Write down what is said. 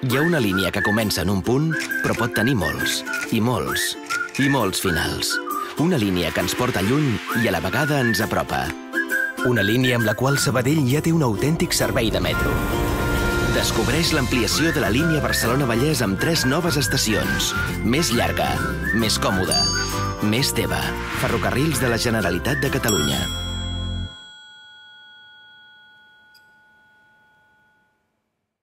Hi ha una línia que comença en un punt, però pot tenir molts, i molts, i molts finals. Una línia que ens porta lluny i a la vegada ens apropa. Una línia amb la qual Sabadell ja té un autèntic servei de metro. Descobreix l'ampliació de la línia Barcelona-Vallès amb tres noves estacions. Més llarga, més còmoda, més teva. Ferrocarrils de la Generalitat de Catalunya.